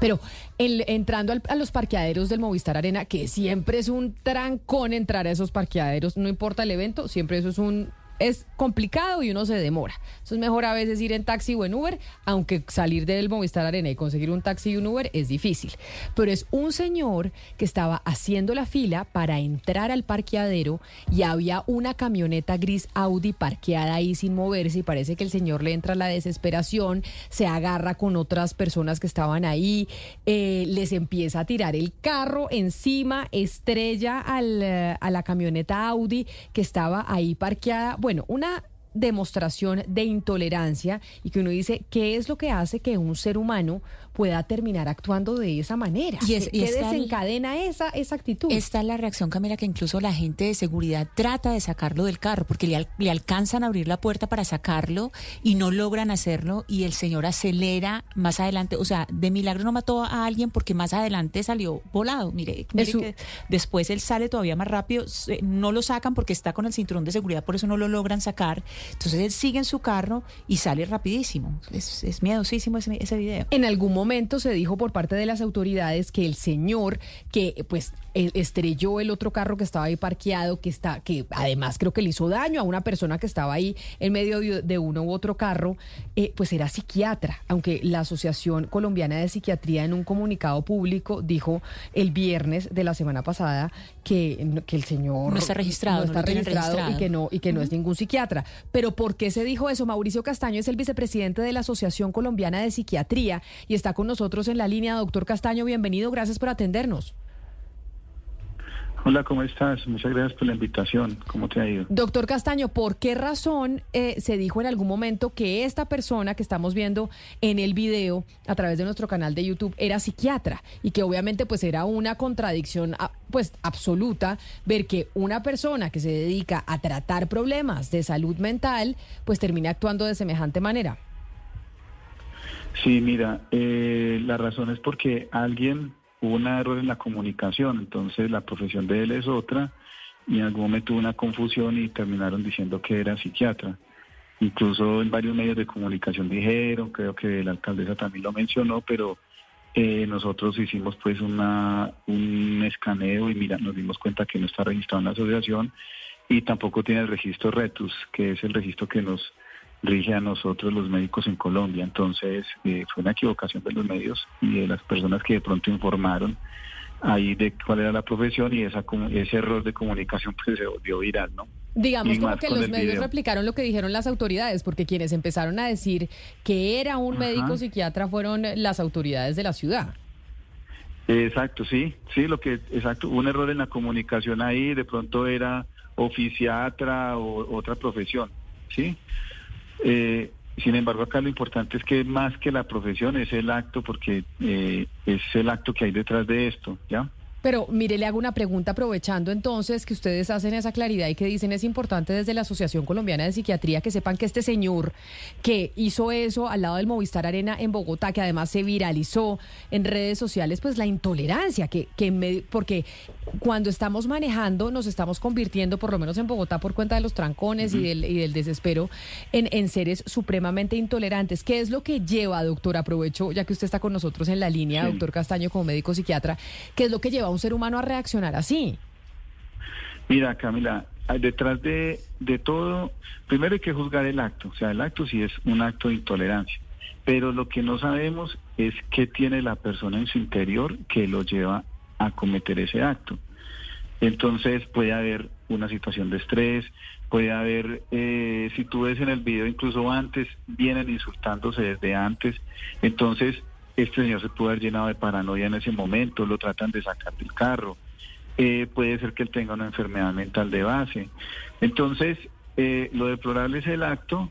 Pero el- entrando al- a los parqueaderos del Movistar Arena, que siempre es un trancón entrar a esos parqueaderos, no importa el evento, siempre eso es un es complicado y uno se demora. Entonces es mejor a veces ir en taxi o en Uber, aunque salir del Movistar Arena y conseguir un taxi y un Uber es difícil. Pero es un señor que estaba haciendo la fila para entrar al parqueadero y había una camioneta gris Audi parqueada ahí sin moverse y parece que el señor le entra la desesperación, se agarra con otras personas que estaban ahí, eh, les empieza a tirar el carro encima, estrella al, eh, a la camioneta Audi que estaba ahí parqueada. Bueno, una demostración de intolerancia y que uno dice, ¿qué es lo que hace que un ser humano pueda terminar actuando de esa manera? Y es- ¿Qué, y el- desencadena esa, esa actitud? Esta es la reacción, Camila, que incluso la gente de seguridad trata de sacarlo del carro porque le, le alcanzan a abrir la puerta para sacarlo y no logran hacerlo y el señor acelera más adelante. O sea, de milagro no mató a alguien porque más adelante salió volado. Mire, mire su- que después él sale todavía más rápido. No lo sacan porque está con el cinturón de seguridad, por eso no lo logran sacar. Entonces él sigue en su carro y sale rapidísimo. Es, es miedosísimo ese, ese video. En algún momento se dijo por parte de las autoridades que el señor que pues eh, estrelló el otro carro que estaba ahí parqueado, que está, que además creo que le hizo daño a una persona que estaba ahí en medio de, de uno u otro carro, eh, pues era psiquiatra, aunque la Asociación Colombiana de Psiquiatría en un comunicado público dijo el viernes de la semana pasada que, que el señor No está registrado, no está registrado, y que no y que no es ningún psiquiatra. Pero ¿por qué se dijo eso? Mauricio Castaño es el vicepresidente de la Asociación Colombiana de Psiquiatría y está con nosotros en la línea. Doctor Castaño, bienvenido, gracias por atendernos. Hola, ¿cómo estás? Muchas gracias por la invitación. ¿Cómo te ha ido? Doctor Castaño, ¿por qué razón eh, se dijo en algún momento que esta persona que estamos viendo en el video a través de nuestro canal de YouTube era psiquiatra y que obviamente pues era una contradicción ah, pues absoluta ver que una persona que se dedica a tratar problemas de salud mental pues termina actuando de semejante manera? Sí, mira, eh, la razón es porque alguien hubo un error en la comunicación, entonces la profesión de él es otra y en algún momento hubo una confusión y terminaron diciendo que era psiquiatra. Incluso en varios medios de comunicación dijeron, creo que la alcaldesa también lo mencionó, pero eh, nosotros hicimos pues una, un escaneo y mira, nos dimos cuenta que no está registrado en la asociación y tampoco tiene el registro RETUS, que es el registro que nos rige a nosotros los médicos en Colombia. Entonces eh, fue una equivocación de los medios y de las personas que de pronto informaron ahí de cuál era la profesión y esa ese error de comunicación pues se volvió viral, ¿no? Digamos Y como que los medios video. replicaron lo que dijeron las autoridades, porque quienes empezaron a decir que era un Ajá. médico psiquiatra fueron las autoridades de la ciudad. Exacto, sí, sí, lo que, exacto, un error en la comunicación ahí, de pronto era oficiatra o otra profesión, ¿sí? Eh, sin embargo, acá lo importante es que más que la profesión es el acto, porque eh, es el acto que hay detrás de esto, ¿ya? Pero mire, le hago una pregunta aprovechando entonces que ustedes hacen esa claridad y que dicen es importante desde la Asociación Colombiana de Psiquiatría que sepan que este señor que hizo eso al lado del Movistar Arena en Bogotá, que además se viralizó en redes sociales, pues la intolerancia, que, que me- porque cuando estamos manejando nos estamos convirtiendo, por lo menos en Bogotá, por cuenta de los trancones y, del, y del desespero, en, en seres supremamente intolerantes. ¿Qué es lo que lleva, doctor? Aprovecho, ya que usted está con nosotros en la línea, Sí. doctor Castaño, como médico psiquiatra, ¿qué es lo que lleva un ser humano a reaccionar así? Mira, Camila, ah, detrás de, de todo, primero hay que juzgar el acto, o sea, el acto sí es un acto de intolerancia, pero lo que no sabemos es qué tiene la persona en su interior que lo lleva a cometer ese acto. Entonces puede haber una situación de estrés, puede haber, eh, si tú ves en el video incluso antes, vienen insultándose desde antes, entonces este señor se puede haber llenado de paranoia en ese momento, lo tratan de sacar del carro, eh, puede ser que él tenga una enfermedad mental de base. Entonces, eh, lo deplorable es el acto,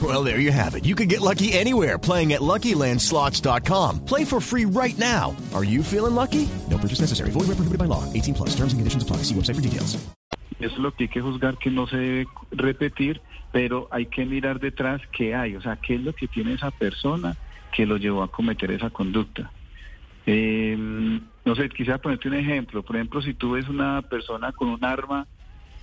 Well, there you have it. You can get lucky anywhere playing at LuckyLandSlots.com. Play for free right now. Are you feeling lucky? No purchase necessary. Void where prohibited by law. 18 plus. Terms and conditions apply. See website for details. Eso es lo que hay que juzgar que no se debe repetir, pero hay que mirar detrás qué hay, o sea, qué es lo que tiene esa persona que lo llevó a cometer esa conducta. Eh, no sé, quisiera ponerte un ejemplo. Por ejemplo, si tú ves una persona con un arma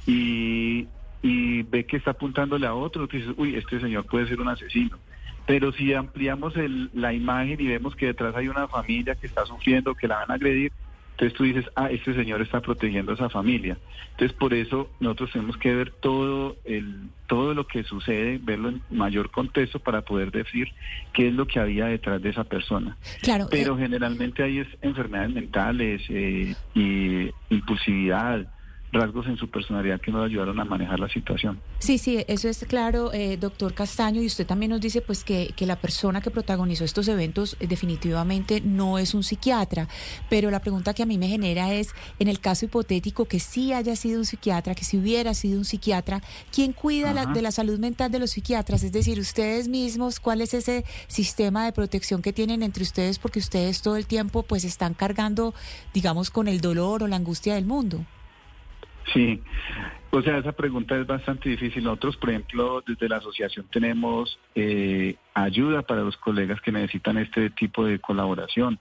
y, y ve que está apuntándole a otro, tú dices, uy, este señor puede ser un asesino. Pero si ampliamos el, la imagen y vemos que detrás hay una familia que está sufriendo, que la van a agredir, entonces tú dices, ah, este señor está protegiendo a esa familia. Entonces por eso nosotros tenemos que ver todo el todo lo que sucede, verlo en mayor contexto para poder decir qué es lo que había detrás de esa persona. Claro. Pero eh, generalmente hay es enfermedades mentales eh, y impulsividad, rasgos en su personalidad que nos ayudaron a manejar la situación. Sí, sí, eso es claro, eh, doctor Castaño, y usted también nos dice pues que, que la persona que protagonizó estos eventos eh, definitivamente no es un psiquiatra, pero la pregunta que a mí me genera es, en el caso hipotético que sí haya sido un psiquiatra, que si hubiera sido un psiquiatra, ¿quién cuida la- de la salud mental de los psiquiatras? Es decir, ustedes mismos, ¿cuál es ese sistema de protección que tienen entre ustedes? Porque ustedes todo el tiempo pues están cargando, digamos, con el dolor o la angustia del mundo. Sí, o sea, esa pregunta es bastante difícil. Nosotros, por ejemplo, desde la asociación tenemos eh, ayuda para los colegas que necesitan este tipo de colaboración.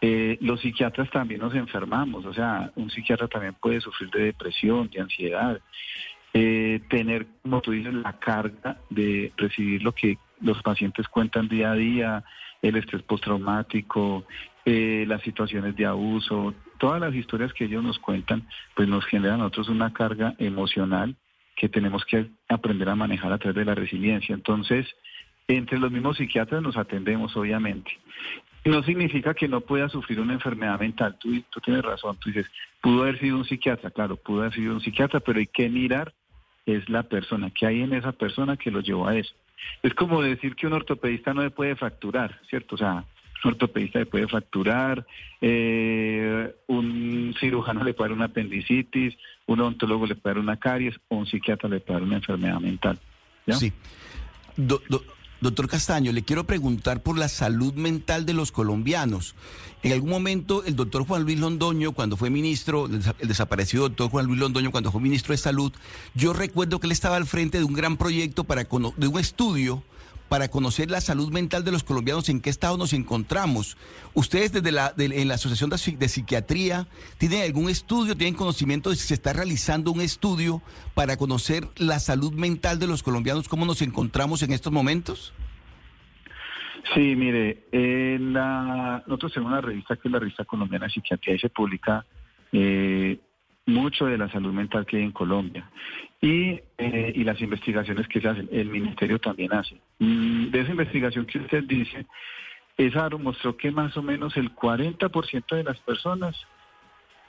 Eh, los psiquiatras también nos enfermamos, o sea, un psiquiatra también puede sufrir de depresión, de ansiedad, eh, tener, como tú dices, la carga de recibir lo que los pacientes cuentan día a día, el estrés postraumático, eh, las situaciones de abuso, todas las historias que ellos nos cuentan, pues nos generan a nosotros una carga emocional que tenemos que aprender a manejar a través de la resiliencia. Entonces, entre los mismos psiquiatras nos atendemos, obviamente. No significa que no pueda sufrir una enfermedad mental. Tú, tú tienes razón, tú dices, pudo haber sido un psiquiatra, claro, pudo haber sido un psiquiatra, pero hay que mirar es la persona, que hay en esa persona que lo llevó a eso. Es como decir que un ortopedista no le puede fracturar, ¿cierto? O sea, un ortopedista le puede fracturar, eh, un cirujano le puede dar una apendicitis, un odontólogo le puede dar una caries, o un psiquiatra le puede dar una enfermedad mental. Sí. Do- do- doctor Castaño, le quiero preguntar por la salud mental de los colombianos. En algún momento el doctor Juan Luis Londoño, cuando fue ministro, el desa- el desaparecido doctor Juan Luis Londoño, cuando fue ministro de Salud, yo recuerdo que él estaba al frente de un gran proyecto para de un estudio para conocer la salud mental de los colombianos, en qué estado nos encontramos. Ustedes desde la, en la Asociación de, Psi- de Psiquiatría, ¿tienen algún estudio, tienen conocimiento de si se está realizando un estudio para conocer la salud mental de los colombianos, cómo nos encontramos en estos momentos? Sí, mire, en la, nosotros tenemos una revista que es la revista colombiana psiquiatría y se publica eh, mucho de la salud mental que hay en Colombia y, eh, y las investigaciones que se hacen. El ministerio también hace. Mm, De esa investigación que usted dice, esa mostró que más o menos el 40% de las personas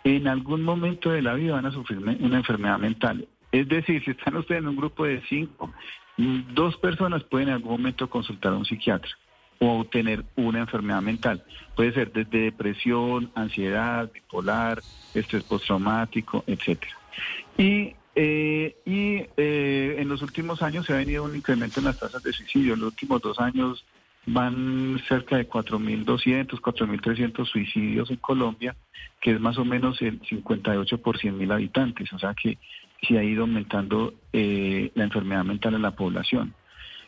en algún momento de la vida van a sufrir una enfermedad mental. Es decir, si están ustedes en un grupo de cinco, dos personas pueden en algún momento consultar a un psiquiatra o tener una enfermedad mental. Puede ser desde depresión, ansiedad, bipolar, estrés postraumático, etcétera. Y, eh, y eh, en los últimos años se ha venido un incremento en las tasas de suicidio. En los últimos dos años van cerca de 4.200, 4.300 suicidios en Colombia, que es más o menos el 58 por 100.000 habitantes. O sea que sí ha ido aumentando eh, la enfermedad mental en la población.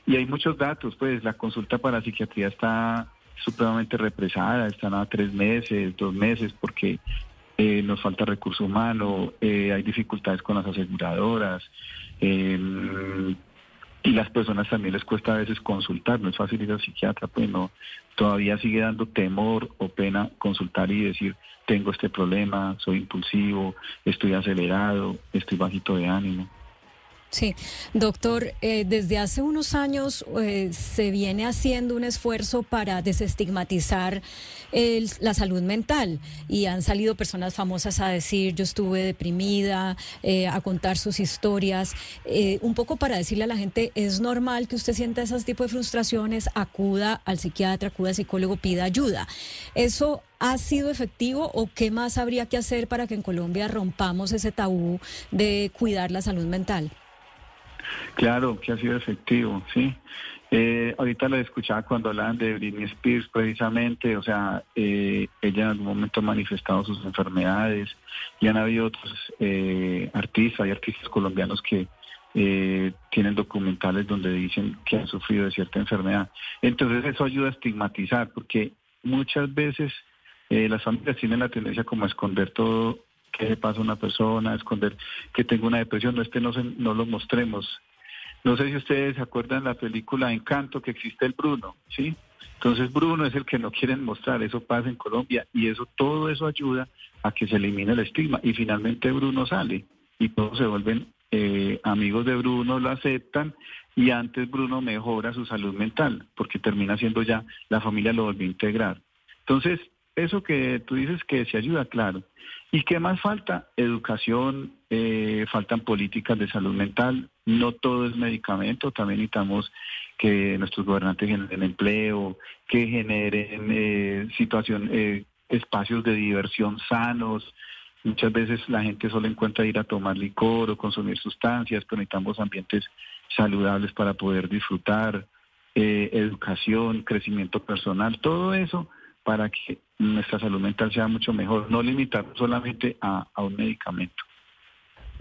Y hay muchos datos, pues la consulta para psiquiatría está supremamente represada, están a tres meses, dos meses, porque eh, nos falta recurso humano, eh, hay dificultades con las aseguradoras, eh, y las personas también les cuesta a veces consultar, no es fácil ir al psiquiatra, pues no, todavía sigue dando temor o pena consultar y decir, tengo este problema, soy impulsivo, estoy acelerado, estoy bajito de ánimo. Sí, doctor, eh, desde hace unos años eh, se viene haciendo un esfuerzo para desestigmatizar la salud mental y han salido personas famosas a decir yo estuve deprimida, eh, a contar sus historias, un poco para decirle a la gente es normal que usted sienta ese tipo de frustraciones, acuda al psiquiatra, acuda al psicólogo, pida ayuda. ¿Eso ha sido efectivo o qué más habría que hacer para que en Colombia rompamos ese tabú de cuidar la salud mental? Claro que ha sido efectivo, sí. Eh, ahorita lo escuchaba cuando hablaban de Britney Spears precisamente, o sea, eh, ella en algún momento ha manifestado sus enfermedades y han habido otros eh, artistas y artistas colombianos que eh, tienen documentales donde dicen que han sufrido de cierta enfermedad. Entonces eso ayuda a estigmatizar porque muchas veces eh, las familias tienen la tendencia como a esconder todo qué le pasa a una persona, esconder que tengo una depresión, no este no, se- no lo mostremos. No sé si ustedes se acuerdan la película Encanto que existe el Bruno, ¿sí? Entonces Bruno es el que no quieren mostrar, eso pasa en Colombia y eso todo eso ayuda a que se elimine el estigma y finalmente Bruno sale y todos se vuelven eh, amigos de Bruno, lo aceptan y antes Bruno mejora su salud mental porque termina siendo ya la familia lo volvió a integrar. Entonces, eso que tú dices que se ayuda, claro. ¿Y qué más falta? Educación, eh, faltan políticas de salud mental, no todo es medicamento, también necesitamos que nuestros gobernantes generen empleo, que generen eh, situación, eh, espacios de diversión sanos. Muchas veces la gente solo encuentra ir a tomar licor o consumir sustancias, pero necesitamos ambientes saludables para poder disfrutar, eh, educación, crecimiento personal, todo eso para que nuestra salud mental sea mucho mejor, no limitarnos solamente a, a un medicamento.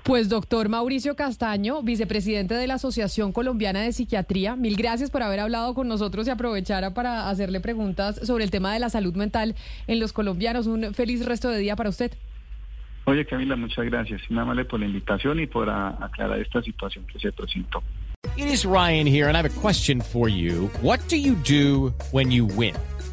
Pues doctor Mauricio Castaño, vicepresidente de la Asociación Colombiana de Psiquiatría, mil gracias por haber hablado con nosotros y aprovechara para hacerle preguntas sobre el tema de la salud mental en los colombianos. Un feliz resto de día para usted. Oye Camila, muchas gracias, y nada más por la invitación y por a- aclarar esta situación que se presentó. It is Ryan here, and I have a question for you. What do you do when you win?